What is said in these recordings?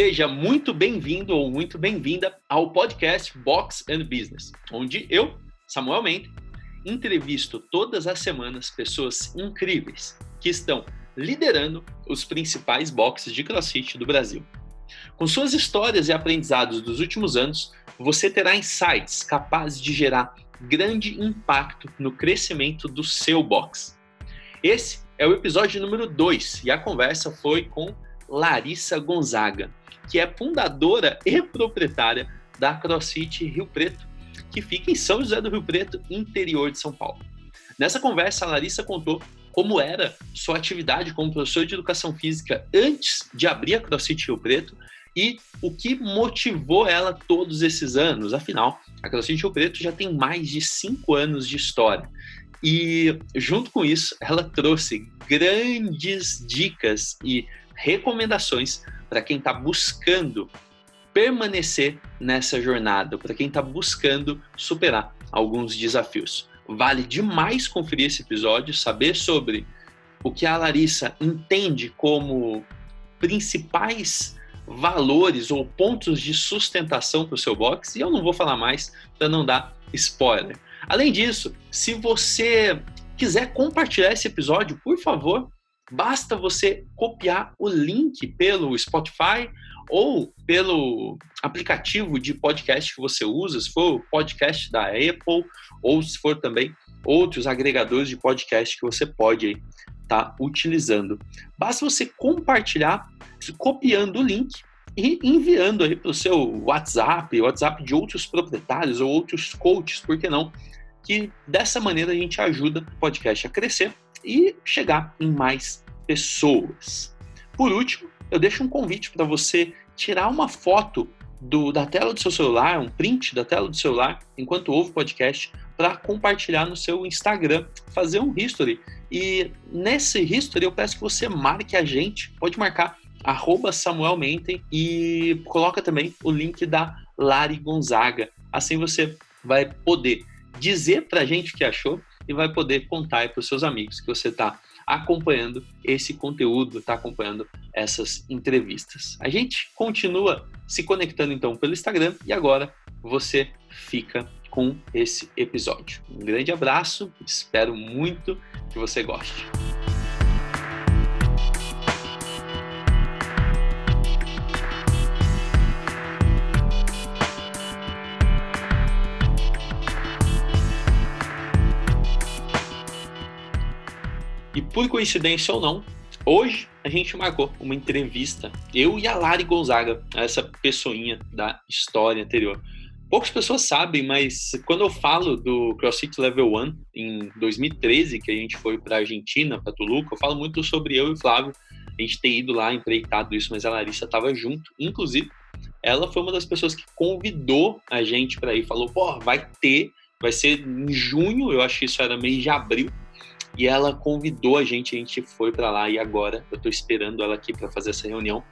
Seja muito bem-vindo ou muito bem-vinda ao podcast Box and Business, onde eu, Samuel Mendes, entrevisto todas as semanas pessoas incríveis que estão liderando os principais boxes de CrossFit do Brasil. Com suas histórias e aprendizados dos últimos anos, você terá insights capazes de gerar grande impacto no crescimento do seu box. Esse é o episódio número 2 e a conversa foi com Larissa Gonzaga, que é fundadora e proprietária da CrossFit Rio Preto, que fica em São José do Rio Preto, interior de São Paulo. Nessa conversa, a Larissa contou como era sua atividade como professor de educação física antes de abrir a CrossFit Rio Preto e o que motivou ela todos esses anos. Afinal, a CrossFit Rio Preto já tem mais de cinco anos de história. E junto com isso, ela trouxe grandes dicas e recomendações para quem está buscando permanecer nessa jornada, para quem está buscando superar alguns desafios. Vale demais conferir esse episódio, saber sobre o que a Larissa entende como principais valores ou pontos de sustentação para o seu box, e eu não vou falar mais para não dar spoiler. Além disso, se você quiser compartilhar esse episódio, por favor, Basta você copiar o link pelo Spotify ou pelo aplicativo de podcast que você usa, se for o podcast da Apple ou se for também outros agregadores de podcast que você pode estar tá utilizando. Basta você compartilhar copiando o link e enviando aí para o seu WhatsApp, WhatsApp de outros proprietários ou outros coaches, por que não? Que dessa maneira a gente ajuda o podcast a crescer e chegar em mais pessoas. Por último, eu deixo um convite para você tirar uma foto do, da tela do seu celular, um print da tela do celular, enquanto ouve o podcast, para compartilhar no seu Instagram, fazer um history. E nesse history eu peço que você marque a gente, pode marcar arroba Samuel Menten e coloca também o link da Lari Gonzaga. Assim você vai poder dizer para a gente o que achou e vai poder contar para os seus amigos que você está acompanhando esse conteúdo, está acompanhando essas entrevistas. A gente continua se conectando então pelo Instagram e agora você fica com esse episódio. Um grande abraço, espero muito que você goste. E por coincidência ou não, hoje a gente marcou uma entrevista, eu e a Lari Gonzaga, essa pessoinha da história anterior. Poucas pessoas sabem, mas quando eu falo do CrossFit Level 1 em 2013, que a gente foi para Argentina, para Toluca, eu falo muito sobre eu e o Flávio, a gente ter ido lá, empreitado isso, mas a Larissa estava junto. Inclusive, ela foi uma das pessoas que convidou a gente para ir, falou: pô, vai ter, vai ser em junho, eu acho que isso era mês de abril, e ela convidou a gente, a gente foi para lá e agora eu estou esperando ela aqui para fazer essa reunião.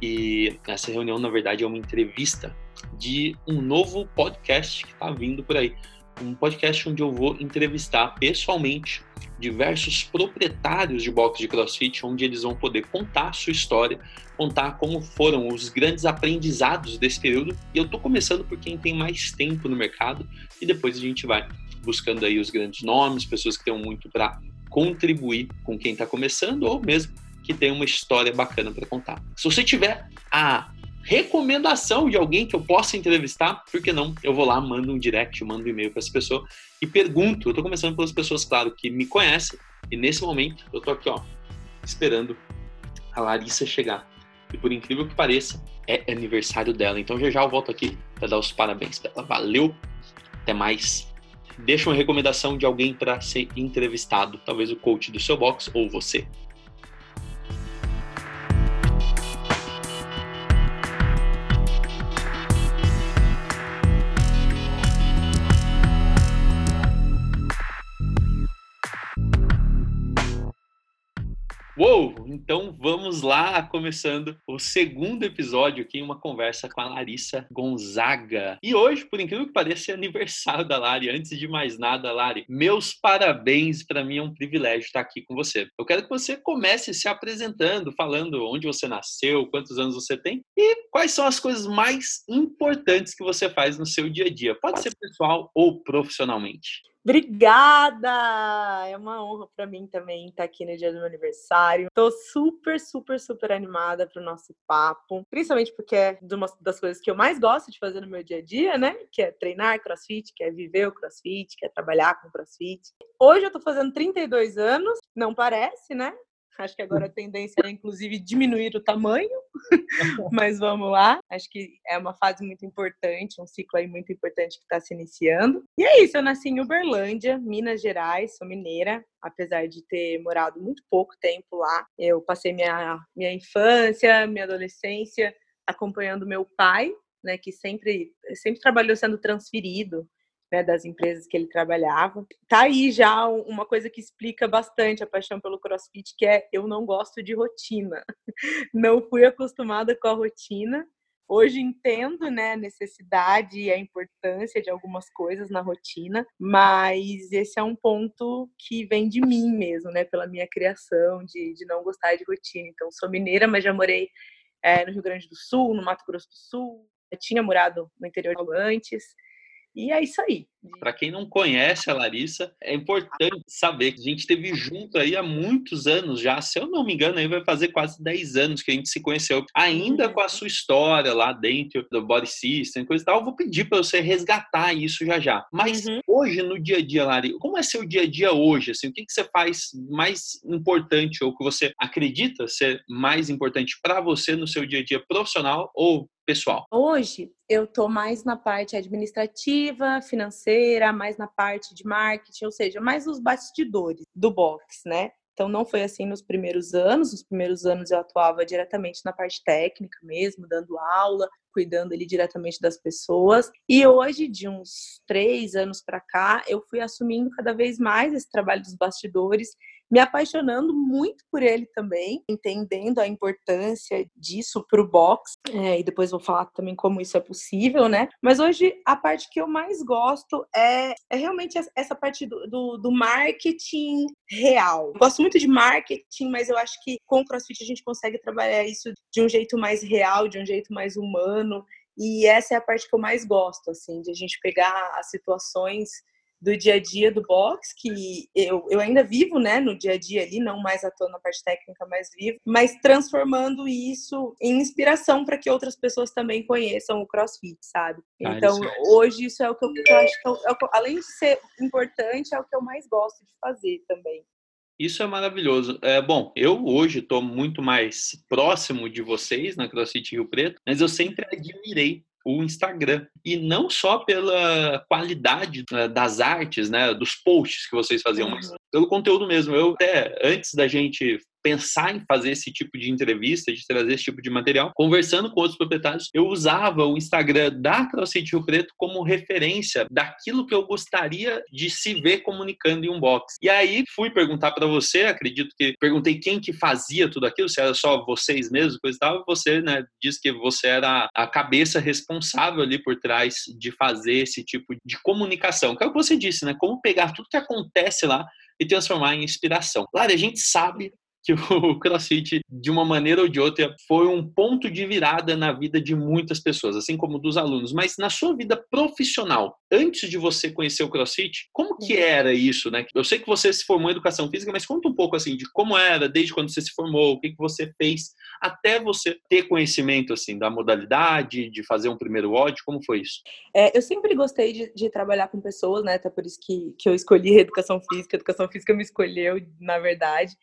E essa reunião, na verdade, é uma entrevista de um novo podcast que está vindo por aí. Um podcast onde eu vou entrevistar pessoalmente diversos proprietários de box de CrossFit, onde eles vão poder contar a sua história, contar como foram os grandes aprendizados desse período. E eu estou começando por quem tem mais tempo no mercado e depois a gente vai buscando aí os grandes nomes, pessoas que tenham muito para contribuir com quem está começando ou mesmo que tem uma história bacana para contar. Se você tiver a recomendação de alguém que eu possa entrevistar, por que não? Eu vou lá, mando um direct, mando um e-mail para essa pessoa e pergunto. Eu estou começando pelas pessoas, claro, que me conhecem e nesse momento eu estou aqui, ó, esperando a Larissa chegar. E por incrível que pareça, é aniversário dela. Então já já eu volto aqui para dar os parabéns para ela. Valeu, até mais deixa uma recomendação de alguém para ser entrevistado, talvez o coach do seu box ou você. Uou! Então vamos lá, começando o segundo episódio aqui, uma conversa com a Larissa Gonzaga. E hoje, por incrível que pareça, é aniversário da Lari. Antes de mais nada, Lari, meus parabéns. Para mim é um privilégio estar aqui com você. Eu quero que você comece se apresentando, falando onde você nasceu, quantos anos você tem e quais são as coisas mais importantes que você faz no seu dia a dia. Pode ser pessoal ou profissionalmente. Obrigada! É uma honra para mim também estar aqui no dia do meu aniversário. Estou super, super, super animada para o nosso papo, principalmente porque é uma das coisas que eu mais gosto de fazer no meu dia a dia, né? Que é treinar crossfit, que é viver o crossfit, que é trabalhar com crossfit. Hoje eu estou fazendo 32 anos, não parece, né? Acho que agora a tendência é, inclusive, diminuir o tamanho, mas vamos lá. Acho que é uma fase muito importante, um ciclo aí muito importante que está se iniciando. E é isso, eu nasci em Uberlândia, Minas Gerais, sou mineira, apesar de ter morado muito pouco tempo lá. Eu passei minha, minha infância, minha adolescência acompanhando meu pai, né, que sempre, sempre trabalhou sendo transferido né, das empresas que ele trabalhava. Tá aí já uma coisa que explica bastante a paixão pelo CrossFit, que é eu não gosto de rotina. Não fui acostumada com a rotina. Hoje entendo, né, a necessidade e a importância de algumas coisas na rotina, mas esse é um ponto que vem de mim mesmo, né, pela minha criação, de, de não gostar de rotina. Então, sou mineira, mas já morei é, no Rio Grande do Sul, no Mato Grosso do Sul, eu tinha morado no interior antes, e é isso aí. Para quem não conhece a Larissa, é importante saber que a gente esteve junto aí há muitos anos já. Se eu não me engano, aí vai fazer quase 10 anos que a gente se conheceu. Ainda com a sua história lá dentro do Body System, coisa e tal, eu vou pedir para você resgatar isso já já. Mas uhum. hoje, no dia a dia, Lari, como é seu dia a dia hoje? Assim, o que, que você faz mais importante ou que você acredita ser mais importante para você no seu dia a dia profissional ou pessoal? Hoje eu estou mais na parte administrativa, financeira, mais na parte de marketing, ou seja, mais os bastidores do box, né? Então não foi assim nos primeiros anos. Nos primeiros anos eu atuava diretamente na parte técnica mesmo, dando aula, cuidando ali diretamente das pessoas. E hoje, de uns três anos para cá, eu fui assumindo cada vez mais esse trabalho dos bastidores me apaixonando muito por ele também, entendendo a importância disso para o box. É, e depois vou falar também como isso é possível, né? Mas hoje a parte que eu mais gosto é, é realmente essa parte do, do, do marketing real. Eu gosto muito de marketing, mas eu acho que com o CrossFit a gente consegue trabalhar isso de um jeito mais real, de um jeito mais humano. E essa é a parte que eu mais gosto, assim, de a gente pegar as situações do dia a dia do box, que eu, eu ainda vivo, né, no dia a dia ali, não mais atuando na parte técnica, mas vivo, mas transformando isso em inspiração para que outras pessoas também conheçam o CrossFit, sabe? Ah, então, isso hoje isso é o que eu, eu acho que, eu, é que, além de ser importante, é o que eu mais gosto de fazer também. Isso é maravilhoso. É, bom, eu hoje estou muito mais próximo de vocês na CrossFit Rio Preto, mas eu sempre admirei o Instagram. E não só pela qualidade né, das artes, né, dos posts que vocês faziam, mas uhum. pelo conteúdo mesmo. Eu até, antes da gente pensar em fazer esse tipo de entrevista, de trazer esse tipo de material, conversando com outros proprietários, eu usava o Instagram da CrossFit Rio Preto como referência daquilo que eu gostaria de se ver comunicando em um box. E aí fui perguntar para você, acredito que perguntei quem que fazia tudo aquilo, se era só vocês mesmos, coisa e tal, você, né, disse que você era a cabeça responsável ali por trás de fazer esse tipo de comunicação, que é o que você disse, né, como pegar tudo que acontece lá e transformar em inspiração. Claro, a gente sabe que o CrossFit, de uma maneira ou de outra, foi um ponto de virada na vida de muitas pessoas, assim como dos alunos. Mas na sua vida profissional, antes de você conhecer o CrossFit, como que era isso, né? Eu sei que você se formou em educação física, mas conta um pouco assim de como era desde quando você se formou, o que que você fez até você ter conhecimento assim da modalidade, de fazer um primeiro odd, como foi isso? É, eu sempre gostei de, de, trabalhar com pessoas, né? Até por isso que, que eu escolhi educação física. A educação física me escolheu, na verdade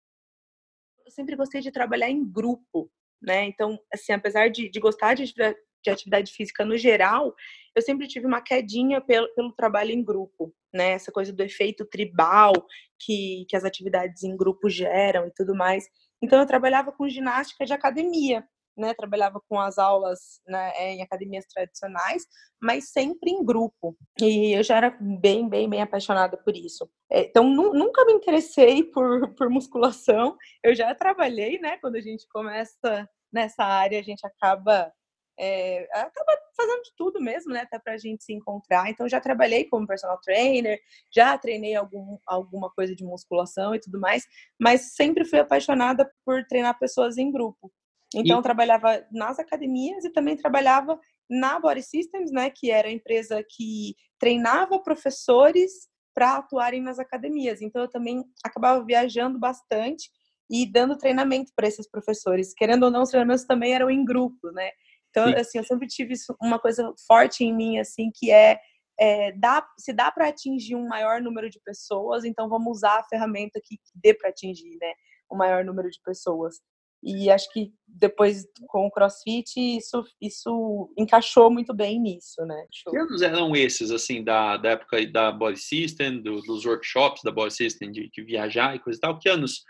sempre gostei de trabalhar em grupo, né? Então, assim, apesar de, de gostar de, de atividade física no geral, eu sempre tive uma quedinha pelo, pelo trabalho em grupo, né? Essa coisa do efeito tribal que, que as atividades em grupo geram e tudo mais. Então, eu trabalhava com ginástica de academia. Né? Trabalhava com as aulas né, em academias tradicionais, mas sempre em grupo. E eu já era bem, bem, bem apaixonada por isso. É, então, nunca me interessei por, por musculação. Eu já trabalhei, né? Quando a gente começa nessa área, a gente acaba é, acaba fazendo de tudo mesmo, né? Até para a gente se encontrar. Então, já trabalhei como personal trainer, já treinei algum, alguma coisa de musculação e tudo mais, mas sempre fui apaixonada por treinar pessoas em grupo. Então, e... trabalhava nas academias e também trabalhava na Body Systems, né? Que era a empresa que treinava professores para atuarem nas academias. Então, eu também acabava viajando bastante e dando treinamento para esses professores. Querendo ou não, os treinamentos também eram em grupo, né? Então, Sim. assim, eu sempre tive uma coisa forte em mim, assim, que é, é dá, se dá para atingir um maior número de pessoas, então vamos usar a ferramenta que, dê para atingir, né, o maior número de pessoas. E acho que depois com o CrossFit isso, isso encaixou muito bem nisso, né? Que anos eram esses, assim, da, da época da Body System, do, dos workshops da Body System, de, de, viajar e coisa e tal? Que anos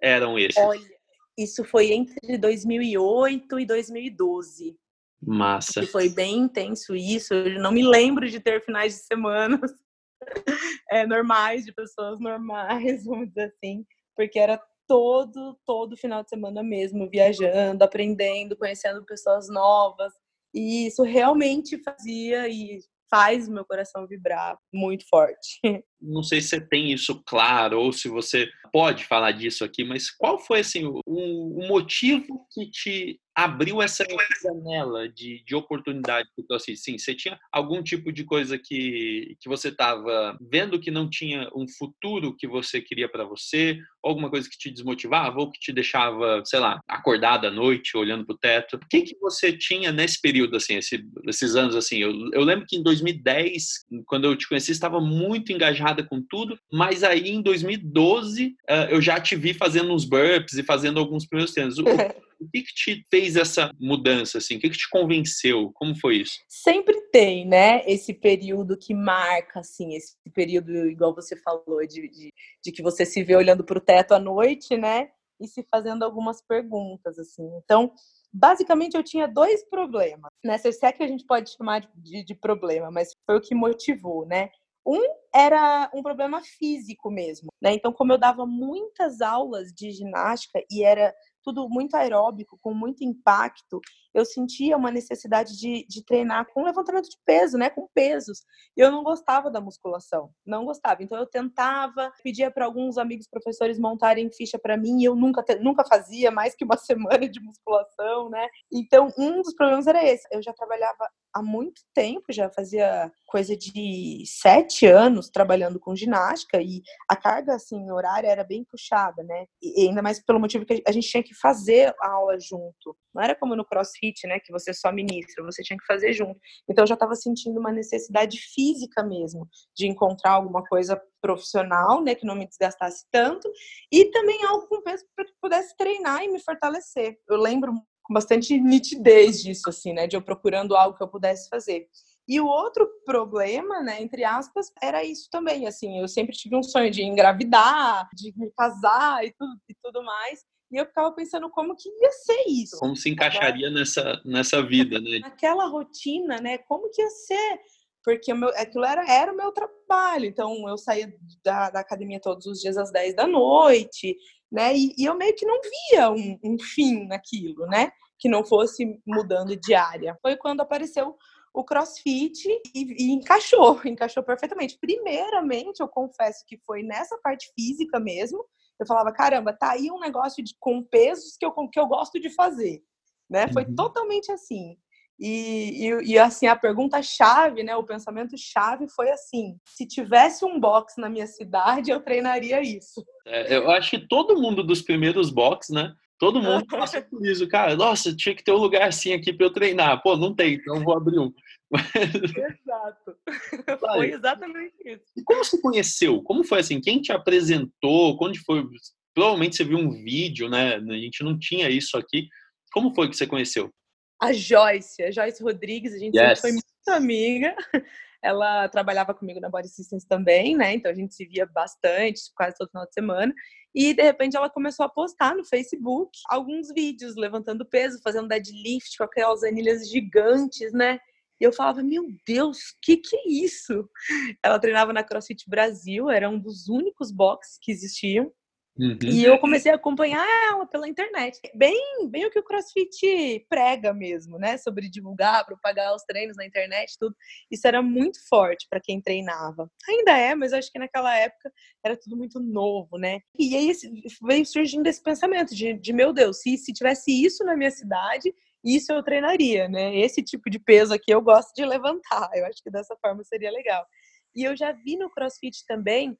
eram esses? Olha, isso foi entre 2008 e 2012. Massa. Foi bem intenso isso. Eu não me lembro de ter finais de semana é, normais, de pessoas normais, vamos dizer assim, porque era todo, todo final de semana mesmo, viajando, aprendendo, conhecendo pessoas novas. E isso realmente fazia e faz meu coração vibrar muito forte. Não sei se você tem isso claro ou se você pode falar disso aqui, mas qual foi assim o, o motivo que te abriu essa janela de, de oportunidade para assim, sim, você tinha algum tipo de coisa que, que você estava vendo que não tinha um futuro que você queria para você, alguma coisa que te desmotivava ou que te deixava, sei lá, acordada à noite olhando para o teto. O que que você tinha nesse período assim, esse, esses anos assim? Eu, eu lembro que em 2010, quando eu te conheci, estava muito engajada com tudo, mas aí em 2012 uh, eu já te vi fazendo uns burps e fazendo alguns primeiros treinos. O que, que te fez essa mudança, assim? O que, que te convenceu? Como foi isso? Sempre tem, né? Esse período que marca, assim, esse período, igual você falou, de, de, de que você se vê olhando para o teto à noite, né? E se fazendo algumas perguntas, assim. Então, basicamente, eu tinha dois problemas, né? Se é que a gente pode chamar de, de problema, mas foi o que motivou, né? Um era um problema físico mesmo, né? Então, como eu dava muitas aulas de ginástica e era tudo muito aeróbico, com muito impacto, eu sentia uma necessidade de, de treinar com levantamento de peso, né, com pesos. E eu não gostava da musculação, não gostava. Então eu tentava, pedia para alguns amigos professores montarem ficha para mim, e eu nunca nunca fazia mais que uma semana de musculação, né? Então um dos problemas era esse. Eu já trabalhava há muito tempo, já fazia coisa de sete anos trabalhando com ginástica e a carga assim horária era bem puxada, né? E ainda mais pelo motivo que a gente tinha que fazer a aula junto. Não era como no CrossFit, né, que você só ministra, você tinha que fazer junto. Então eu já estava sentindo uma necessidade física mesmo de encontrar alguma coisa profissional, né, que não me desgastasse tanto e também algo com peso para que pudesse treinar e me fortalecer. Eu lembro com bastante nitidez disso, assim, né? De eu procurando algo que eu pudesse fazer. E o outro problema, né, entre aspas, era isso também, assim, eu sempre tive um sonho de engravidar, de me casar e tudo, e tudo mais, e eu ficava pensando como que ia ser isso. Como se encaixaria nessa, nessa vida, né? Naquela rotina, né, como que ia ser? Porque o meu, aquilo era, era o meu trabalho, então eu saía da, da academia todos os dias às 10 da noite, né? E, e eu meio que não via um, um, fim naquilo, né? Que não fosse mudando de área. Foi quando apareceu o CrossFit e, e, encaixou, encaixou perfeitamente. Primeiramente, eu confesso que foi nessa parte física mesmo. Eu falava, caramba, tá aí um negócio de, com pesos que eu, que eu gosto de fazer, né? Foi uhum. totalmente assim. E, e, e, assim, a pergunta chave, né, o pensamento chave foi assim: se tivesse um box na minha cidade, eu treinaria isso. É, eu acho que todo mundo dos primeiros box, né? Todo mundo passa por isso, cara. Nossa, tinha que ter um lugar assim aqui para eu treinar. Pô, não tem, então vou abrir um. Exato. Foi exatamente isso. E como você conheceu? Como foi assim? Quem te apresentou? Quando foi? Provavelmente você viu um vídeo, né? A gente não tinha isso aqui. Como foi que você conheceu? a Joyce, a Joyce Rodrigues, a gente yes. sempre foi muito amiga. Ela trabalhava comigo na Body Systems também, né? Então a gente se via bastante, quase todo final de semana. E de repente ela começou a postar no Facebook alguns vídeos levantando peso, fazendo deadlift com aquelas anilhas gigantes, né? E eu falava, meu Deus, que que é isso? Ela treinava na CrossFit Brasil, era um dos únicos boxes que existiam. Uhum. E eu comecei a acompanhar ela pela internet. Bem, bem o que o CrossFit prega mesmo, né? Sobre divulgar, propagar os treinos na internet, tudo. Isso era muito forte para quem treinava. Ainda é, mas acho que naquela época era tudo muito novo, né? E aí veio surgindo esse pensamento de, de meu Deus, se, se tivesse isso na minha cidade, isso eu treinaria, né? Esse tipo de peso aqui eu gosto de levantar. Eu acho que dessa forma seria legal. E eu já vi no CrossFit também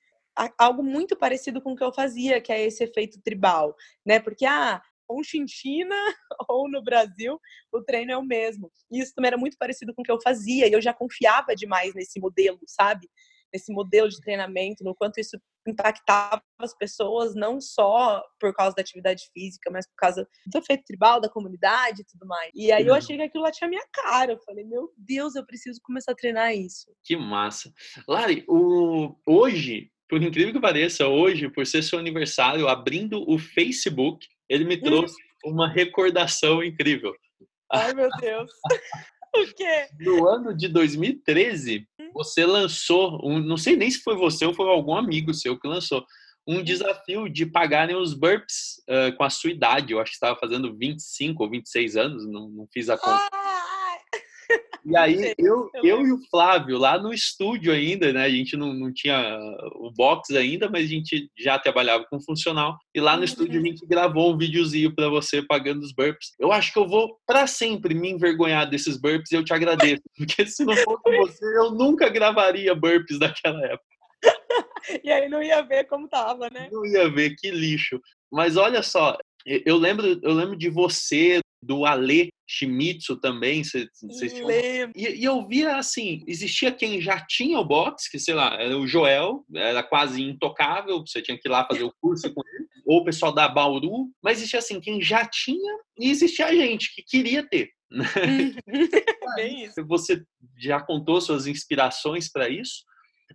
algo muito parecido com o que eu fazia, que é esse efeito tribal, né? Porque, ah, ou em China ou no Brasil, o treino é o mesmo. E isso também era muito parecido com o que eu fazia, e eu já confiava demais nesse modelo, sabe? Nesse modelo de treinamento, no quanto isso impactava as pessoas, não só por causa da atividade física, mas por causa do efeito tribal, da comunidade e tudo mais. E aí eu achei que aquilo lá tinha minha cara. Eu falei, meu Deus, eu preciso começar a treinar isso. Que massa. Lari, o... hoje por incrível que pareça, hoje, por ser seu aniversário, abrindo o Facebook, ele me trouxe uma recordação incrível. Ai, meu Deus. o quê? No ano de 2013, hum? você lançou, um, não sei nem se foi você ou foi algum amigo seu que lançou, um hum. desafio de pagarem os burps uh, com a sua idade. Eu acho que estava fazendo 25 ou 26 anos, não, não fiz a conta. Ah! E aí eu, eu e o Flávio, lá no estúdio ainda, né? A gente não, não tinha o box ainda, mas a gente já trabalhava com funcional. E lá no uhum. estúdio a gente gravou um videozinho para você pagando os burps. Eu acho que eu vou para sempre me envergonhar desses burps e eu te agradeço. Porque se não fosse você, eu nunca gravaria burps daquela época. e aí não ia ver como tava, né? Não ia ver, que lixo. Mas olha só, eu lembro, eu lembro de você, do Ale Shimizu também, vocês tinham... e, e, eu via assim, existia quem já tinha o box, que sei lá, era o Joel, era quase intocável, você tinha que ir lá fazer o curso com ele, ou o pessoal da Bauru, mas existia assim, quem já tinha, e existia a gente que queria ter. Né? Bem isso. Você já contou suas inspirações para isso,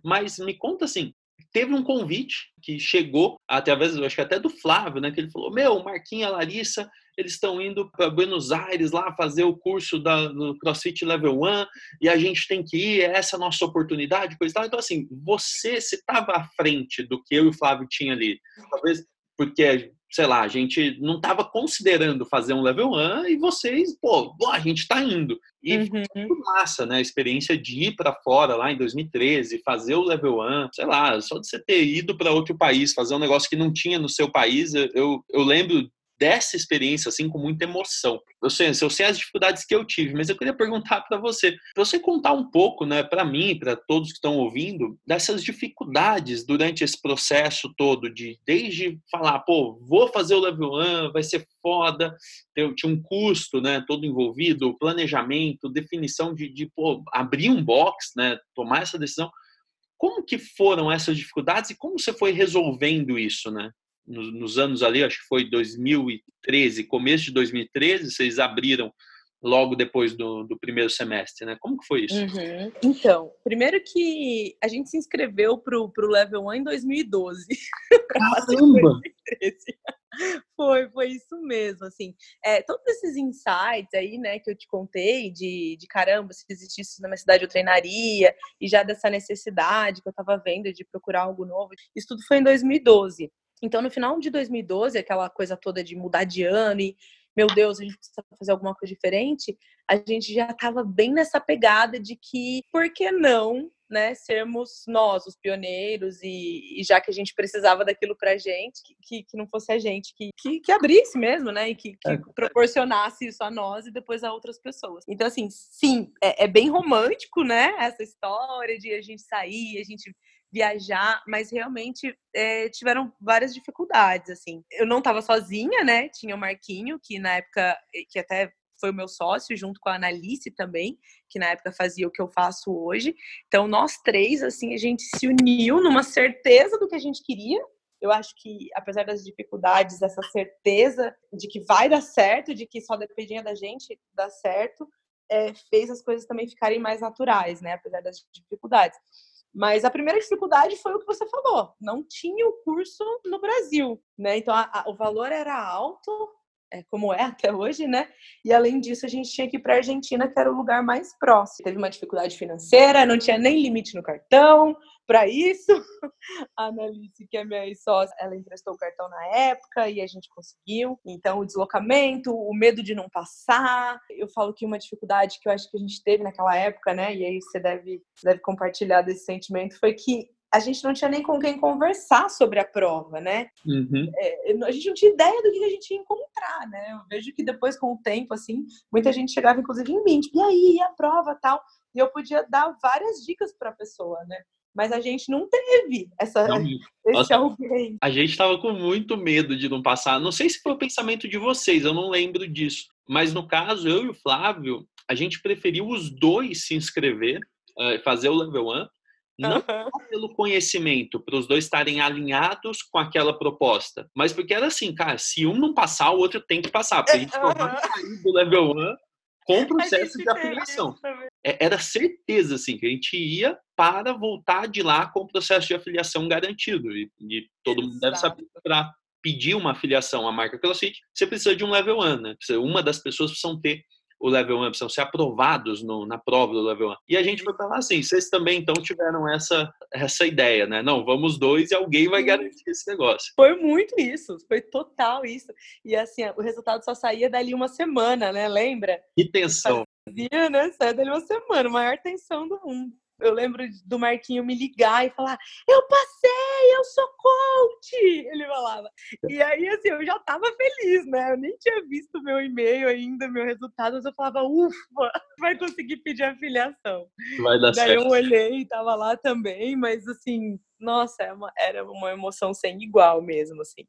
mas me conta assim, teve um convite que chegou através, acho que até do Flávio, né? Que ele falou: Meu, Marquinha, Larissa, eles estão indo para Buenos Aires lá fazer o curso da, do CrossFit Level 1 e a gente tem que ir, é essa a nossa oportunidade, coisa e tal. Então, assim, você se estava à frente do que eu e o Flávio tinha ali. Talvez porque sei lá, a gente não estava considerando fazer um level 1 e vocês, pô, a gente está indo. E uhum. foi muito massa, né? A experiência de ir para fora lá em 2013, fazer o level 1, sei lá, só de você ter ido para outro país, fazer um negócio que não tinha no seu país, eu, eu lembro dessa experiência assim com muita emoção. Eu sei, eu sei as dificuldades que eu tive, mas eu queria perguntar para você, para você contar um pouco, né, para mim, para todos que estão ouvindo, dessas dificuldades durante esse processo todo de desde falar, pô, vou fazer o level 1, vai ser foda, tinha um custo, né, todo envolvido, planejamento, definição de, de pô, abrir um box, né, tomar essa decisão. Como que foram essas dificuldades e como você foi resolvendo isso, né? Nos, nos anos ali, acho que foi 2013, começo de 2013, vocês abriram logo depois do, do, primeiro semestre, né? Como que foi isso? Uhum. Então, primeiro que a gente se inscreveu pro, pro Level 1 em 2012. Caramba! foi, foi isso mesmo, assim. É, todos esses insights aí, né, que eu te contei, de, de caramba, se existisse na minha cidade eu treinaria, e já dessa necessidade que eu tava vendo de procurar algo novo, isso tudo foi em 2012. Então, no final de 2012, aquela coisa toda de mudar de ano e, meu Deus, a gente precisa fazer alguma coisa diferente, a gente já estava bem nessa pegada de que, por que não, né, sermos nós os pioneiros e, e já que a gente precisava daquilo pra gente, que, que não fosse a gente que, que, que abrisse mesmo, né, e que, que, é. proporcionasse isso a nós e depois a outras pessoas. Então, assim, sim, é, é bem romântico, né, essa história de a gente sair, a gente viajar, mas realmente é, tiveram várias dificuldades, assim. Eu não estava sozinha, né? Tinha o Marquinho, que na época, que até foi o meu sócio, junto com a Analice também, que na época fazia o que eu faço hoje. Então, nós três, assim, a gente se uniu numa certeza do que a gente queria. Eu acho que, apesar das dificuldades, essa certeza de que vai dar certo, de que só dependia da gente dar certo, é, fez as coisas também ficarem mais naturais, né? Apesar das dificuldades. Mas a primeira dificuldade foi o que você falou, não tinha o curso no Brasil, né? Então a, a, o valor era alto, é, como é até hoje, né? E além disso, a gente tinha que ir para a Argentina, que era o lugar mais próximo. Teve uma dificuldade financeira, não tinha nem limite no cartão. Para isso, a Annalise, que é minha sócia, ela emprestou o cartão na época e a gente conseguiu. Então, o deslocamento, o medo de não passar. Eu falo que uma dificuldade que eu acho que a gente teve naquela época, né? E aí você deve, deve compartilhar desse sentimento, foi que a gente não tinha nem com quem conversar sobre a prova, né? Uhum. É, a gente não tinha ideia do que a gente ia encontrar, né? Eu vejo que depois, com o tempo, assim, muita gente chegava, inclusive, em mim, tipo, e aí, e a prova tal? E eu podia dar várias dicas para a pessoa, né? Mas a gente não teve essa, não, esse nossa, alguém. A gente estava com muito medo de não passar. Não sei se foi o pensamento de vocês, eu não lembro disso. Mas no caso, eu e o Flávio, a gente preferiu os dois se inscrever, eh, fazer o level 1, não uhum. pelo conhecimento, para os dois estarem alinhados com aquela proposta, mas porque era assim, cara, se um não passar, o outro tem que passar, porque a gente uhum. vai sair do level 1 com o processo de afiliação. É, era certeza, assim, que a gente ia para voltar de lá com o processo de afiliação garantido. E, e todo Exato. mundo deve saber para pedir uma afiliação à marca CrossFit, você precisa de um level 1, né? Uma das pessoas precisam ter o level 1, precisam ser aprovados no, na prova do level 1. E a gente foi falar assim, vocês também então tiveram essa, essa ideia, né? Não, vamos dois e alguém vai garantir esse negócio. Foi muito isso, foi total isso. E assim, o resultado só saía dali uma semana, né? Lembra? Que tensão. Fazia, né? Saia dali uma semana, maior tensão do mundo eu lembro do Marquinho me ligar e falar: Eu passei, eu sou coach! Ele falava. E aí, assim, eu já tava feliz, né? Eu nem tinha visto meu e-mail ainda, meu resultado, mas eu falava: Ufa, vai conseguir pedir afiliação. Vai dar Daí certo. eu olhei e tava lá também, mas assim, nossa, é era uma emoção sem igual mesmo, assim.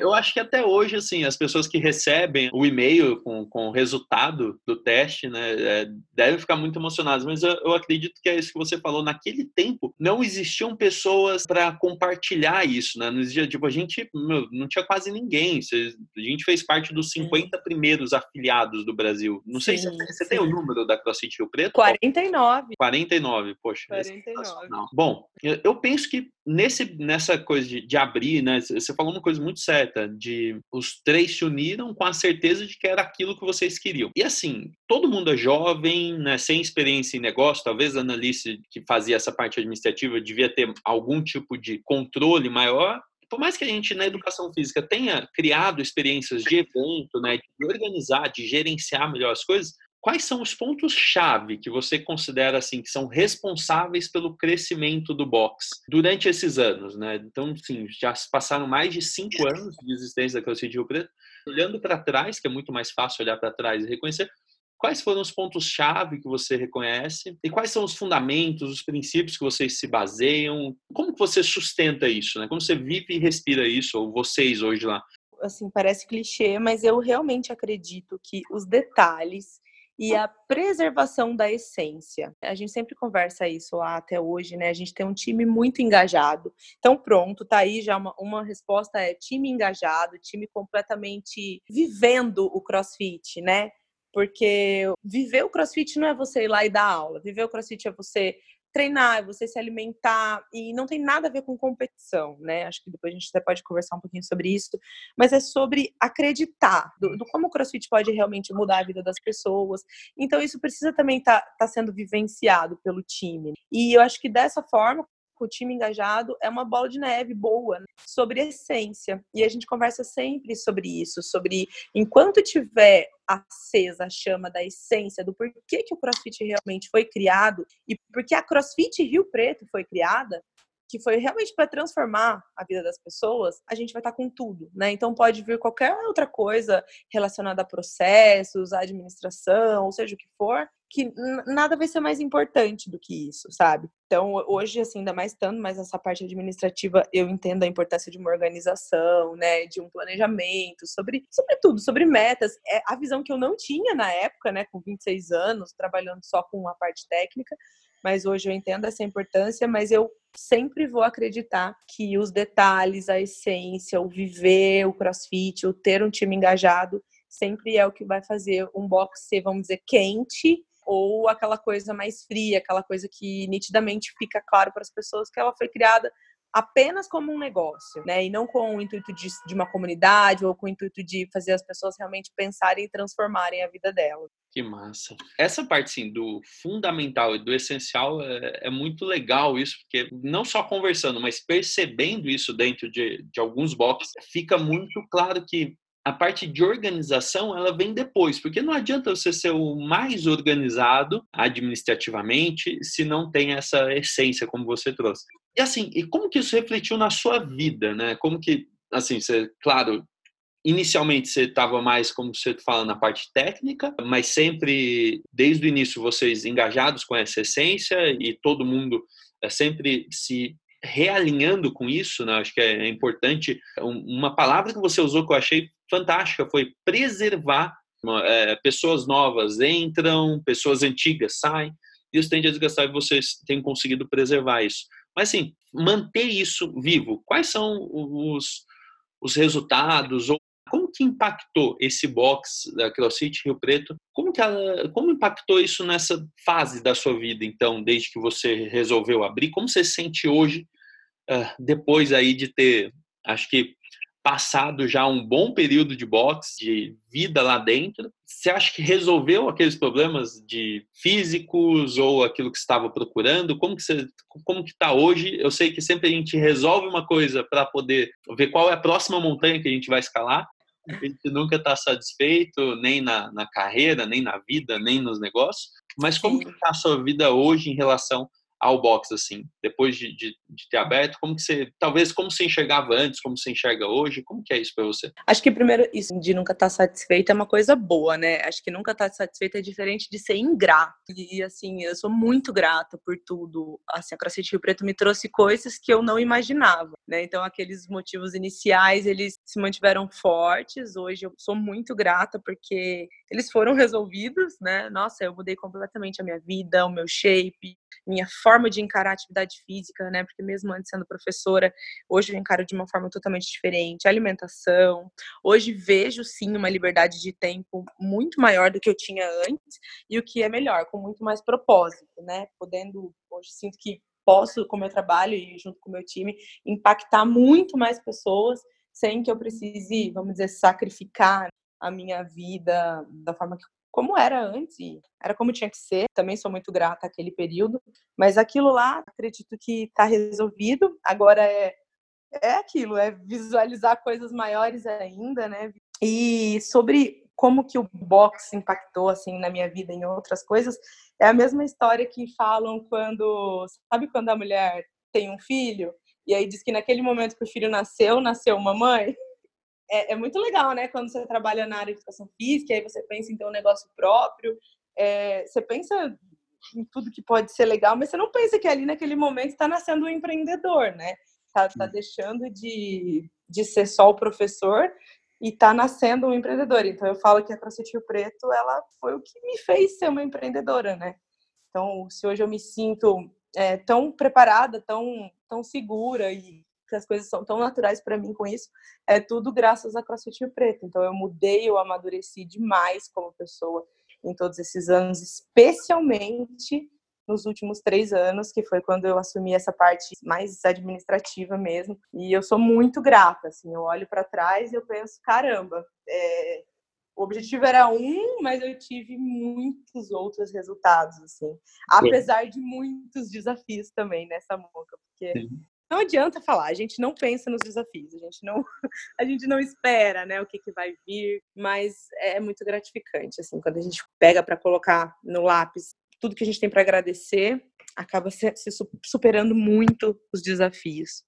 Eu acho que até hoje, assim, as pessoas que recebem o e-mail com, com o resultado do teste, né, é, devem ficar muito emocionadas, mas eu, eu, acredito que é isso que você falou. Naquele tempo, não existiam pessoas para compartilhar isso, né? Não existia, tipo, a gente meu, não tinha quase ninguém. A gente fez parte dos 50 primeiros afiliados do Brasil. Não sei sim, se você sim. tem o número da CrossFit Rio Preto? 49. 49, poxa. 49. Bom, eu, eu penso que nesse, nessa coisa de, de, abrir, né? Você falou uma coisa muito certa, de os três se uniram com a certeza de que era aquilo que vocês queriam. E assim, todo mundo é jovem, né? Sem experiência em negócio, talvez a Annalise, que fazia essa parte administrativa, devia ter algum tipo de controle maior, por mais que a gente na educação física tenha criado experiências de evento, né, de organizar, de gerenciar melhor as coisas, Quais são os pontos-chave que você considera assim que são responsáveis pelo crescimento do box durante esses anos, né? Então, sim, já passaram mais de cinco anos de existência da CrossFit Rio Preto. Olhando para trás, que é muito mais fácil olhar para trás e reconhecer, quais foram os pontos-chave que você reconhece e quais são os fundamentos, os princípios que vocês se baseiam? Como que você sustenta isso, né? Como você vive e respira isso, ou vocês hoje lá? Assim, parece clichê, mas eu realmente acredito que os detalhes e a preservação da essência. A gente sempre conversa isso lá até hoje, né? A gente tem um time muito engajado. Então, pronto, tá aí já uma, uma resposta é time engajado, time completamente vivendo o CrossFit, né? Porque viver o CrossFit não é você ir lá e dar aula. Viver o CrossFit é você treinar, é você se alimentar, e não tem nada a ver com competição, né? Acho que depois a gente até pode conversar um pouquinho sobre isso, mas é sobre acreditar do, do como o CrossFit pode realmente mudar a vida das pessoas. Então, isso precisa também estar tá, tá sendo vivenciado pelo time. E eu acho que dessa forma, com o time engajado, é uma bola de neve boa né? sobre essência. E a gente conversa sempre sobre isso, sobre enquanto tiver acesa a chama da essência do porquê que o CrossFit realmente foi criado e porque a CrossFit Rio Preto foi criada, que foi realmente para transformar a vida das pessoas, a gente vai estar tá com tudo, né? Então pode vir qualquer outra coisa relacionada a processos, administração, ou seja o que for, que nada vai ser mais importante do que isso, sabe? Então, hoje, assim, ainda mais estando mais essa parte administrativa, eu entendo a importância de uma organização, né, de um planejamento, sobre, sobre tudo, sobre metas. É a visão que eu não tinha na época, né, com 26 anos, trabalhando só com a parte técnica, mas hoje eu entendo essa importância, mas eu sempre vou acreditar que os detalhes, a essência, o viver o crossfit, o ter um time engajado, sempre é o que vai fazer um box ser, vamos dizer, quente ou aquela coisa mais fria, aquela coisa que nitidamente fica claro para as pessoas que ela foi criada apenas como um negócio, né? E não com o intuito de, de, uma comunidade ou com o intuito de fazer as pessoas realmente pensarem e transformarem a vida delas. Que massa. Essa parte, sim, do fundamental e do essencial é, é, muito legal isso, porque não só conversando, mas percebendo isso dentro de, de alguns boxes, fica muito claro que a parte de organização ela vem depois, porque não adianta você ser o mais organizado administrativamente se não tem essa essência como você trouxe. E assim, e como que isso refletiu na sua vida, né? Como que, assim, você, claro, inicialmente você estava mais, como você fala, na parte técnica, mas sempre, desde o início, vocês engajados com essa essência e todo mundo é sempre se realinhando com isso, né? Acho que é importante. Uma palavra que você usou que eu achei fantástica foi preservar. É, pessoas novas entram, pessoas antigas saem, e os tende a desgastar e vocês têm conseguido preservar isso. Mas, assim, manter isso vivo, quais são os, os resultados ou como que impactou esse box da CrossFit Rio Preto? Como que ela, como impactou isso nessa fase da sua vida, então, desde que você resolveu abrir? Como você se sente hoje, uh, depois aí de ter, acho que passado já um bom período de boxe, de vida lá dentro, você acha que resolveu aqueles problemas de físicos ou aquilo que estava procurando? Como que você, como que está hoje? Eu sei que sempre a gente resolve uma coisa para poder ver qual é a próxima montanha que a gente vai escalar. A gente nunca está satisfeito, nem na, na carreira, nem na vida, nem nos negócios. Mas como está a sua vida hoje em relação ao box, assim, depois de, de, de, ter aberto? Como que você, talvez, como você enxergava antes, como você enxerga hoje? Como que é isso para você? Acho que primeiro, isso de nunca estar tá satisfeito é uma coisa boa, né? Acho que nunca estar tá satisfeito é diferente de ser ingrato. E, assim, eu sou muito grata por tudo. Assim, a CrossFit Rio Preto me trouxe coisas que eu não imaginava, né? Então, aqueles motivos iniciais, eles se mantiveram fortes. Hoje eu sou muito grata porque eles foram resolvidos, né? Nossa, eu mudei completamente a minha vida, o meu shape, minha forma de encarar a atividade física, né? Porque mesmo antes sendo professora, hoje eu encaro de uma forma totalmente diferente. Alimentação. Hoje vejo sim uma liberdade de tempo muito maior do que eu tinha antes e o que é melhor, com muito mais propósito, né? Podendo hoje sinto que posso com o meu trabalho e junto com o meu time impactar muito mais pessoas sem que eu precise, vamos dizer, sacrificar a minha vida da forma que como era antes, era como tinha que ser. Também sou muito grata àquele período, mas aquilo lá, acredito que está resolvido. Agora é é aquilo, é visualizar coisas maiores ainda, né? E sobre como que o boxe impactou assim na minha vida em outras coisas, é a mesma história que falam quando, sabe quando a mulher tem um filho e aí diz que naquele momento que o filho nasceu, nasceu uma mãe? É, é, muito legal, né? Quando você trabalha na área de educação física, aí você pensa em ter um negócio próprio, é, você pensa em tudo que pode ser legal, mas você não pensa que ali naquele momento está nascendo um empreendedor, né? Tá, tá deixando de, de ser só o professor e tá nascendo um empreendedor. Então eu falo que a CrossFit Rio Preto, ela foi o que me fez ser uma empreendedora, né? Então, se hoje eu me sinto é, tão preparada, tão, tão segura e que as coisas são tão naturais para mim com isso, é tudo graças a CrossFit Rio Preto. Então eu mudei, eu amadureci demais como pessoa em todos esses anos, especialmente nos últimos três anos, que foi quando eu assumi essa parte mais administrativa mesmo. E eu sou muito grata, assim, eu olho para trás e eu penso, caramba, é... o objetivo era um, mas eu tive muitos outros resultados, assim, apesar de muitos desafios também nessa moca, porque Sim não adianta falar, a gente não pensa nos desafios, a gente não, a gente não espera, né, o que, que vai vir, mas é muito gratificante, assim, quando a gente pega para colocar no lápis tudo que a gente tem para agradecer, acaba se, se superando muito os desafios.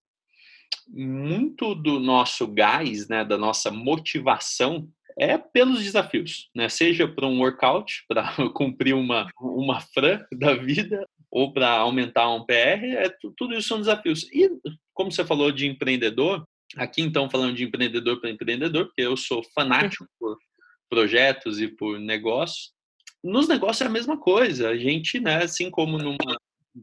Muito do nosso gás, né, da nossa motivação é pelos desafios, né? Seja para um workout, para cumprir uma, uma fran da vida, ou para aumentar um PR, é, tudo isso são desafios. E como você falou de empreendedor, aqui então falando de empreendedor para empreendedor, porque eu sou fanático por projetos e por negócios. Nos negócios é a mesma coisa. A gente, né, assim como numa,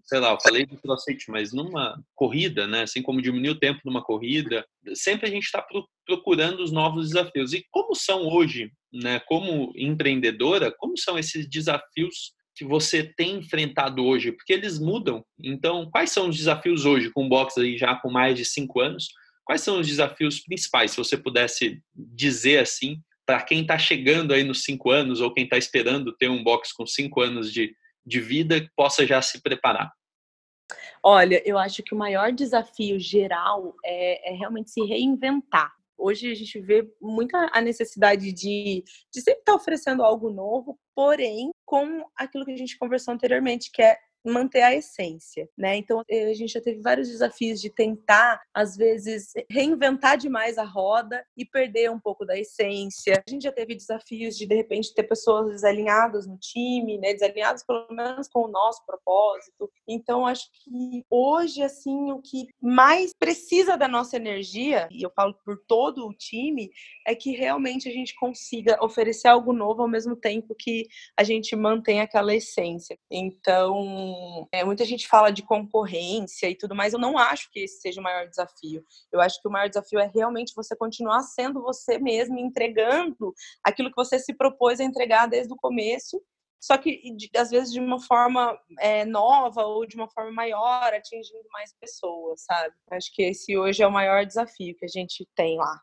sei lá, eu falei do crossfit, mas numa corrida, né, assim como diminuir o tempo numa corrida, sempre a gente está procurando os novos desafios. E como são hoje, né, como empreendedora, como são esses desafios que você tem enfrentado hoje? Porque eles mudam. Então, quais são os desafios hoje com o box aí já com mais de cinco anos? Quais são os desafios principais, se você pudesse dizer assim, para quem está chegando aí nos cinco anos ou quem está esperando ter um box com cinco anos de, de vida, possa já se preparar? Olha, eu acho que o maior desafio geral é, é realmente se reinventar. Hoje a gente vê muita a necessidade de, de sempre estar oferecendo algo novo, porém com aquilo que a gente conversou anteriormente, que é manter a essência, né? Então eh, a gente já teve vários desafios de tentar, às vezes, reinventar demais a roda e perder um pouco da essência. A gente já teve desafios de de repente ter pessoas desalinhadas no time, né? Desalinhadas pelo menos com o nosso propósito. Então acho que hoje assim o que mais precisa da nossa energia, e eu falo por todo o time, é que realmente a gente consiga oferecer algo novo ao mesmo tempo que a gente mantém aquela essência. Então é, muita gente fala de concorrência e tudo mais. Eu não acho que esse seja o maior desafio. Eu acho que o maior desafio é realmente você continuar sendo você mesmo, entregando aquilo que você se propôs a entregar desde o começo só que às vezes de uma forma é, nova ou de uma forma maior, atingindo mais pessoas, sabe? Acho que esse hoje é o maior desafio que a gente tem lá.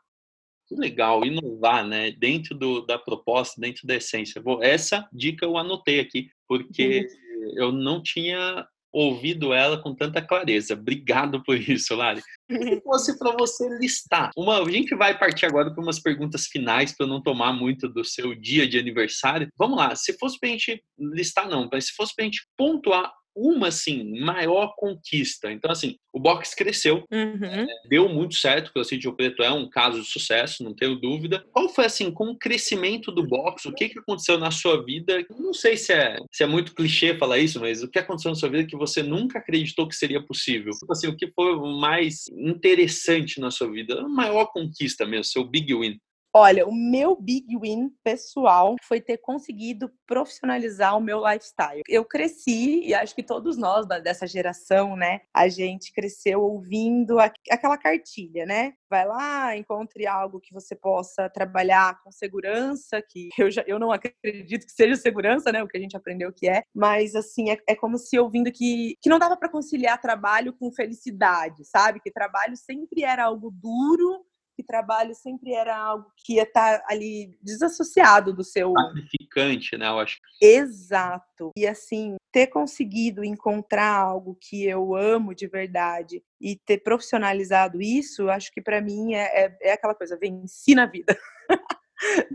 Que legal, inovar, né? Dentro do, da proposta, dentro da essência. Bom, essa dica eu anotei aqui, porque uhum eu não tinha ouvido ela com tanta clareza. Obrigado por isso, Lari. Se fosse para você listar, uma, a gente vai partir agora para umas perguntas finais para não tomar muito do seu dia de aniversário. Vamos lá, se fosse para a gente listar não, mas se fosse para a gente pontuar uma assim maior conquista. Então assim, o box cresceu, uhum. é, deu muito certo, o CrossFit Rio Preto é um caso de sucesso, não tenho dúvida. Qual foi assim com o crescimento do box? O que que aconteceu na sua vida? Não sei se é se é muito clichê falar isso, mas o que aconteceu na sua vida que você nunca acreditou que seria possível? Tipo assim, o que foi o mais interessante na sua vida? A maior conquista mesmo, seu big win. Olha, o meu big win pessoal foi ter conseguido profissionalizar o meu lifestyle. Eu cresci, e acho que todos nós dessa geração, né, a gente cresceu ouvindo aquela cartilha, né? Vai lá, encontre algo que você possa trabalhar com segurança, que eu, já, eu não acredito que seja segurança, né? O que a gente aprendeu que é, mas assim, é, é como se ouvindo que, que não dava para conciliar trabalho com felicidade, sabe? Que trabalho sempre era algo duro que trabalho sempre era algo que ia estar tá ali desassociado do seu. Sacrificante, né? Eu acho. Exato. E assim, ter conseguido encontrar algo que eu amo de verdade e ter profissionalizado isso, acho que para mim é, é, é, aquela coisa, venci na vida.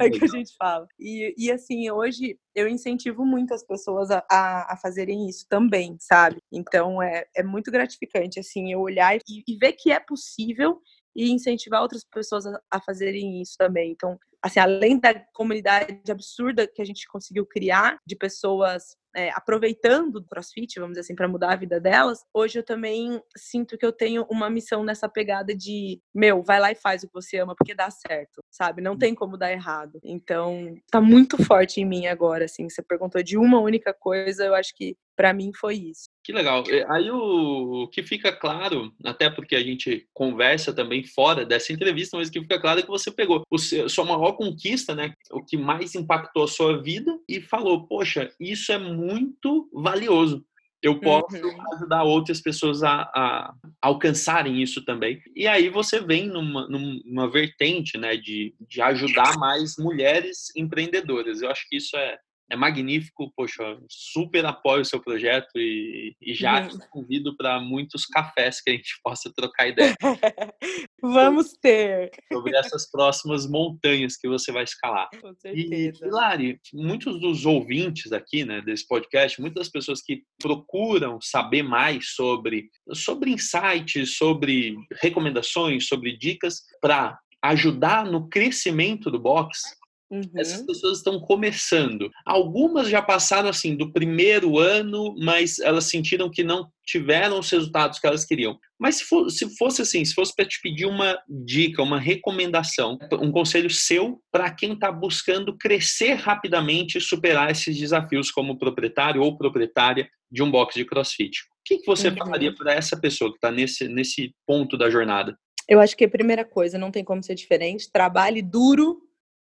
é que a gente fala. E, e assim, hoje eu incentivo muito as pessoas a, a, a, fazerem isso também, sabe? Então é, é muito gratificante, assim, eu olhar e, e ver que é possível e incentivar outras pessoas a, a fazerem isso também. Então, assim, além da comunidade absurda que a gente conseguiu criar de pessoas é, aproveitando o CrossFit, vamos dizer assim, para mudar a vida delas, hoje eu também sinto que eu tenho uma missão nessa pegada de, meu, vai lá e faz o que você ama, porque dá certo, sabe? Não tem como dar errado. Então, tá muito forte em mim agora, assim. Você perguntou de uma única coisa, eu acho que para mim foi isso. Que legal. Aí o que fica claro, até porque a gente conversa também fora dessa entrevista, mas o que fica claro é que você pegou o seu, sua maior conquista, né? O que mais impactou a sua vida e falou, poxa, isso é muito valioso. Eu posso uhum. ajudar outras pessoas a, a, alcançarem isso também. E aí você vem numa, numa vertente, né, de, de ajudar mais mulheres empreendedoras. Eu acho que isso é, é magnífico, poxa, super apoio o seu projeto e, e já te convido para muitos cafés que a gente possa trocar ideia. Vamos ter! Sobre essas próximas montanhas que você vai escalar. Com certeza. E, Lari, muitos dos ouvintes aqui, né, desse podcast, muitas pessoas que procuram saber mais sobre, sobre insights, sobre recomendações, sobre dicas para ajudar no crescimento do box, Uhum. Essas pessoas estão começando. Algumas já passaram assim do primeiro ano, mas elas sentiram que não tiveram os resultados que elas queriam. Mas se, for, se fosse assim, se fosse para te pedir uma dica, uma recomendação, um conselho seu para quem está buscando crescer rapidamente e superar esses desafios como proprietário ou proprietária de um box de CrossFit, o que, que você uhum. falaria para essa pessoa que está nesse, nesse ponto da jornada? Eu acho que a primeira coisa, não tem como ser diferente, trabalhe duro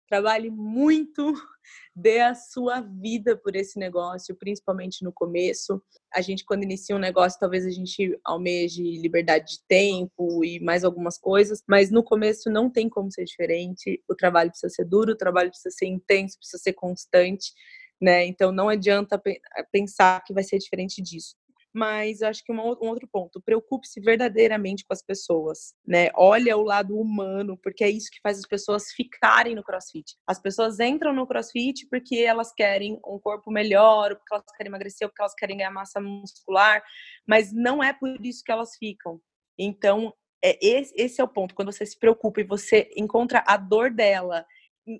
trabalhe muito, dê a sua vida por esse negócio, principalmente no começo. A gente, quando inicia um negócio, talvez a gente almeje liberdade de tempo e mais algumas coisas, mas no começo não tem como ser diferente. O trabalho precisa ser duro, o trabalho precisa ser intenso, precisa ser constante. Né? Então não adianta pensar que vai ser diferente disso mas acho que um outro ponto, preocupe-se verdadeiramente com as pessoas, né? Olha o lado humano, porque é isso que faz as pessoas ficarem no CrossFit. As pessoas entram no CrossFit porque elas querem um corpo melhor, porque elas querem emagrecer, porque elas querem ganhar massa muscular, mas não é por isso que elas ficam. Então, é esse, esse é o ponto. Quando você se preocupa e você encontra a dor dela,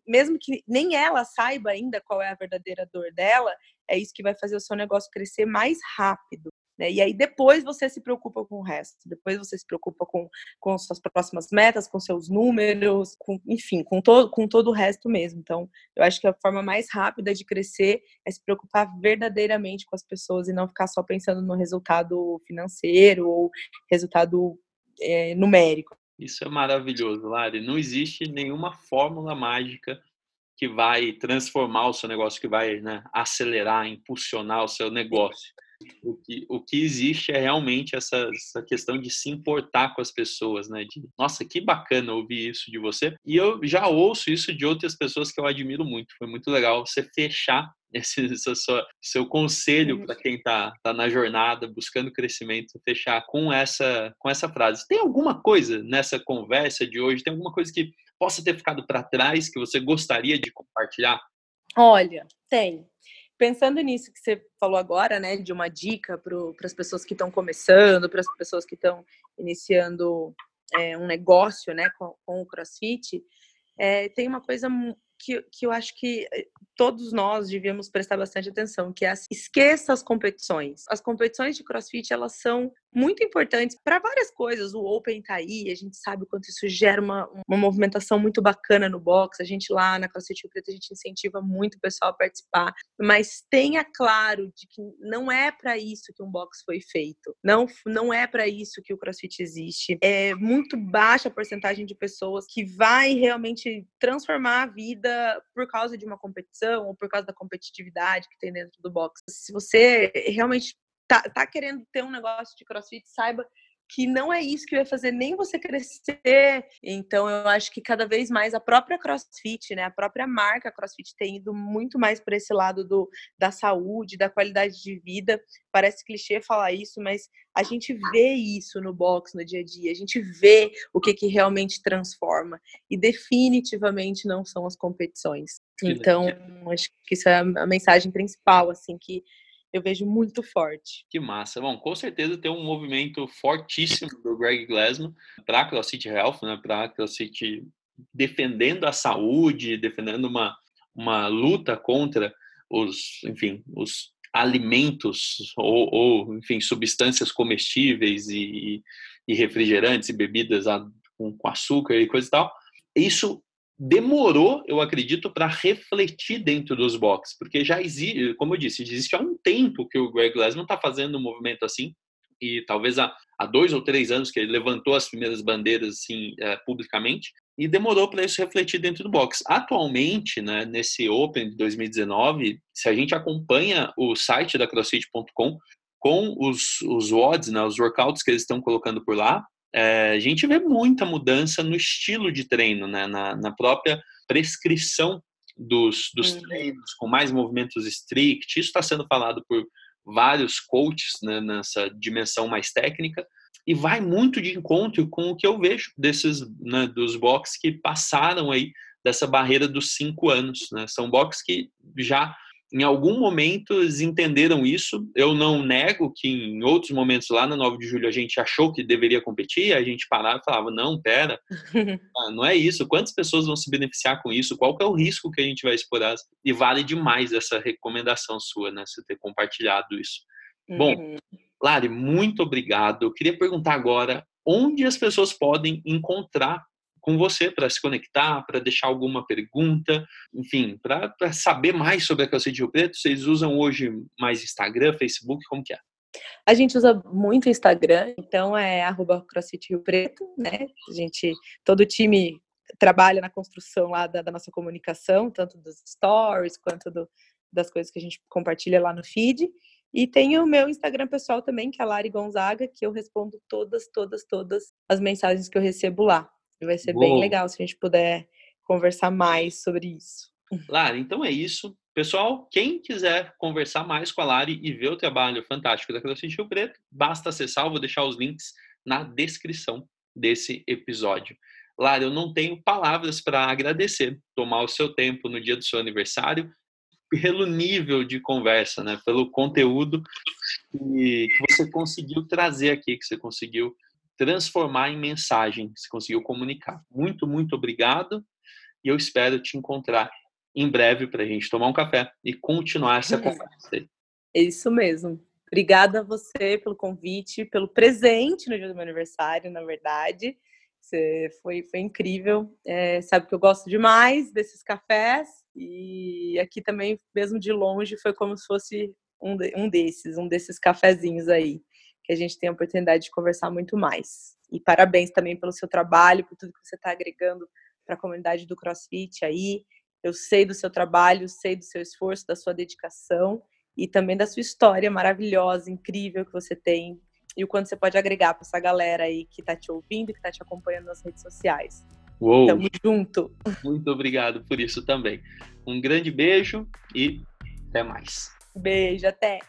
mesmo que nem ela saiba ainda qual é a verdadeira dor dela, é isso que vai fazer o seu negócio crescer mais rápido. Né? E aí depois você se preocupa com o resto, depois você se preocupa com, com suas próximas metas, com seus números, com, enfim, com todo, com todo o resto mesmo. Então, eu acho que a forma mais rápida de crescer é se preocupar verdadeiramente com as pessoas e não ficar só pensando no resultado financeiro ou resultado é, numérico. Isso é maravilhoso, Lari. Não existe nenhuma fórmula mágica que vai transformar o seu negócio, que vai né, acelerar, impulsionar o seu negócio. O que, o que existe é realmente essa, essa questão de se importar com as pessoas, né? De, nossa, que bacana ouvir isso de você. E eu já ouço isso de outras pessoas que eu admiro muito. Foi muito legal você fechar esse, esse seu, seu conselho para quem está tá na jornada buscando crescimento, fechar com essa, com essa frase. Tem alguma coisa nessa conversa de hoje? Tem alguma coisa que possa ter ficado para trás que você gostaria de compartilhar? Olha, tem pensando nisso que você falou agora, né, de uma dica para as pessoas que estão começando, para as pessoas que estão iniciando é, um negócio, né, com, com o CrossFit, é, tem uma coisa que, que eu acho que eh, todos nós devíamos prestar bastante atenção, que é esqueça as competições. As competições de CrossFit, elas são muito importantes para várias coisas. O Open tá aí, a gente sabe o quanto isso gera uma, uma movimentação muito bacana no box. A gente lá na CrossFit Rio Preto, a gente incentiva muito o pessoal a participar, mas tenha claro de que não é para isso que um box foi feito. Não, não é para isso que o CrossFit existe. É muito baixa a porcentagem de pessoas que vai realmente transformar a vida por causa de uma competição ou por causa da competitividade que tem dentro do box. Se você realmente tá, tá querendo ter um negócio de crossfit, saiba que não é isso que vai fazer nem você crescer. Então, eu acho que cada vez mais a própria CrossFit, né, a própria marca CrossFit tem ido muito mais para esse lado do, da saúde, da qualidade de vida. Parece clichê falar isso, mas a gente vê isso no box no dia a dia, a gente vê o que, que realmente transforma. E definitivamente não são as competições. Então, acho que isso é a mensagem principal, assim, que eu vejo muito forte. Que massa. Bom, com certeza tem um movimento fortíssimo do Greg Glassman para a CrossFit Health, né, para a CrossFit defendendo a saúde, defendendo uma, uma luta contra os, enfim, os alimentos ou, ou enfim, substâncias comestíveis e, e refrigerantes e bebidas com, com açúcar e coisa e tal. Isso demorou, eu acredito, para refletir dentro dos boxes, porque já existe, como eu disse, existe há um tempo que o Greg Glassman está fazendo um movimento assim, e talvez há, há, dois ou três anos que ele levantou as primeiras bandeiras assim é, publicamente, e demorou para isso refletir dentro do box. Atualmente, né, nesse Open de 2019, se a gente acompanha o site da CrossFit.com com os, os né, os workouts que eles estão colocando por lá, é, a gente vê muita mudança no estilo de treino, né? na, na própria prescrição dos, dos uhum. treinos, com mais movimentos strict. Isso está sendo falado por vários coaches né, nessa dimensão mais técnica e vai muito de encontro com o que eu vejo desses né, dos box que passaram aí dessa barreira dos cinco anos. Né? São box que já em algum momento eles entenderam isso. Eu não nego que em outros momentos lá na 9 de julho a gente achou que deveria competir, a gente parava e falava, não, pera, ah, não é isso. Quantas pessoas vão se beneficiar com isso? Qual é o risco que a gente vai explorar? E vale demais essa recomendação sua, né? Você ter compartilhado isso. Uhum. Bom, Lari, muito obrigado. Eu queria perguntar agora onde as pessoas podem encontrar com você para se conectar, para deixar alguma pergunta, enfim, para saber mais sobre a CrossFit Rio Preto. Vocês usam hoje mais Instagram, Facebook, como que é? A gente usa muito Instagram, então é arroba CrossFit Rio Preto, né? A gente, todo o time trabalha na construção lá da, da nossa comunicação, tanto dos stories quanto do, das coisas que a gente compartilha lá no feed. E tem o meu Instagram pessoal também, que é a Lari Gonzaga, que eu respondo todas, todas, todas as mensagens que eu recebo lá. Vai ser Uou. bem legal se a gente puder conversar mais sobre isso. Lari, então é isso. Pessoal, quem quiser conversar mais com a Lari e ver o trabalho fantástico da CrossFit Rio Preto, basta acessar, eu vou deixar os links na descrição desse episódio. Lari, eu não tenho palavras para agradecer, tomar o seu tempo no dia do seu aniversário, pelo nível de conversa, né? pelo conteúdo que, que você conseguiu trazer aqui, que você conseguiu transformar em mensagem, que você conseguiu comunicar. Muito, muito obrigado e eu espero te encontrar em breve para a gente tomar um café e continuar essa conversa. É isso mesmo. Obrigada a você pelo convite, pelo presente no dia do meu aniversário, na verdade. Você foi, foi incrível. É, sabe que eu gosto demais desses cafés e aqui também, mesmo de longe, foi como se fosse um, de, um desses, um desses cafezinhos aí, que a gente tem a oportunidade de conversar muito mais. E parabéns também pelo seu trabalho, por tudo que você está agregando para a comunidade do CrossFit aí. Eu sei do seu trabalho, sei do seu esforço, da sua dedicação e também da sua história maravilhosa, incrível que você tem e o quanto você pode agregar para essa galera aí que está te ouvindo que está te acompanhando nas redes sociais. Uou. Tamo junto. Muito obrigado por isso também. Um grande beijo e até mais. Beijo, até.